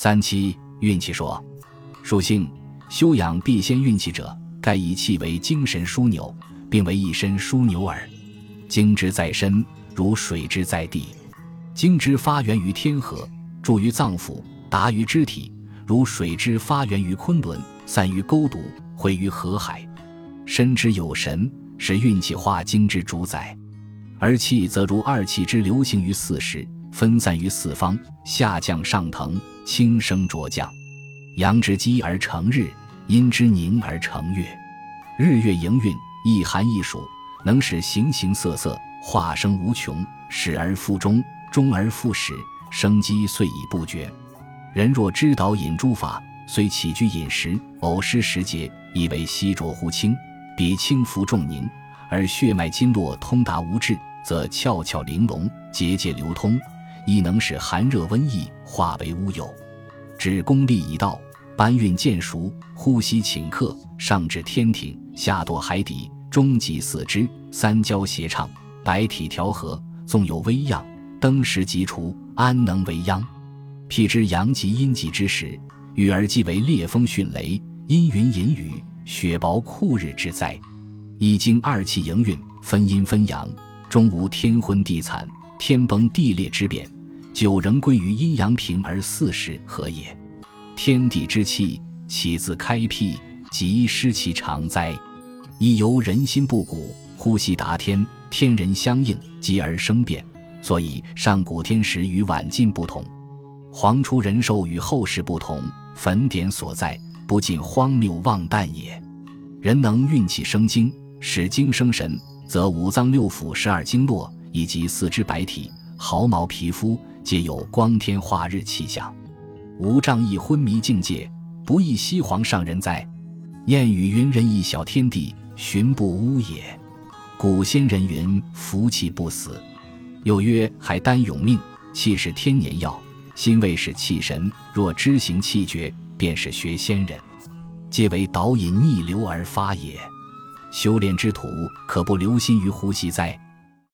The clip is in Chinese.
三七运气说，属性修养必先运气者，盖以气为精神枢纽，并为一身枢纽耳。精之在身，如水之在地。精之发源于天河，注于脏腑，达于肢体，如水之发源于昆仑，散于沟渎，汇于河海。身之有神，是运气化精之主宰；而气则如二气之流行于四时。分散于四方，下降上腾，轻升浊降。阳之积而成日，阴之凝而成月。日月盈运，一寒一暑，能使形形色色，化生无穷，始而复终，终而复始，生机遂已不绝。人若知导引诸法，虽起居饮食，偶失时节，亦为稀浊乎清，比轻浮重凝，而血脉经络通达无滞，则窍窍玲珑，节节流通。亦能使寒热瘟疫化为乌有，指功力已到，搬运渐熟，呼吸顷刻，上至天庭，下堕海底，终极四肢三焦协畅，百体调和，纵有微恙，登时即除，安能为殃？辟之阳极阴极之时，与而即为烈风迅雷，阴云隐雨，雪雹酷日之灾。一经二气营运，分阴分阳，终无天昏地惨、天崩地裂之变。九仍归于阴阳平而四时和也。天地之气，起自开辟，即失其常哉？亦由人心不古，呼吸达天，天人相应，继而生变。所以上古天时与晚近不同，黄初人寿与后世不同，坟典所在，不尽荒谬妄诞也。人能运气生精，使精生神，则五脏六腑、十二经络以及四肢百体、毫毛皮肤。皆有光天化日气象，无障亦昏迷境界，不亦西皇上人哉？谚语云：“人一小天地，寻不污也。”古仙人云：“福气不死。”又曰：“还丹永命，气是天年药，心未是气神。若知行气绝，便是学仙人，皆为导引逆流而发也。修炼之徒，可不留心于呼吸哉？”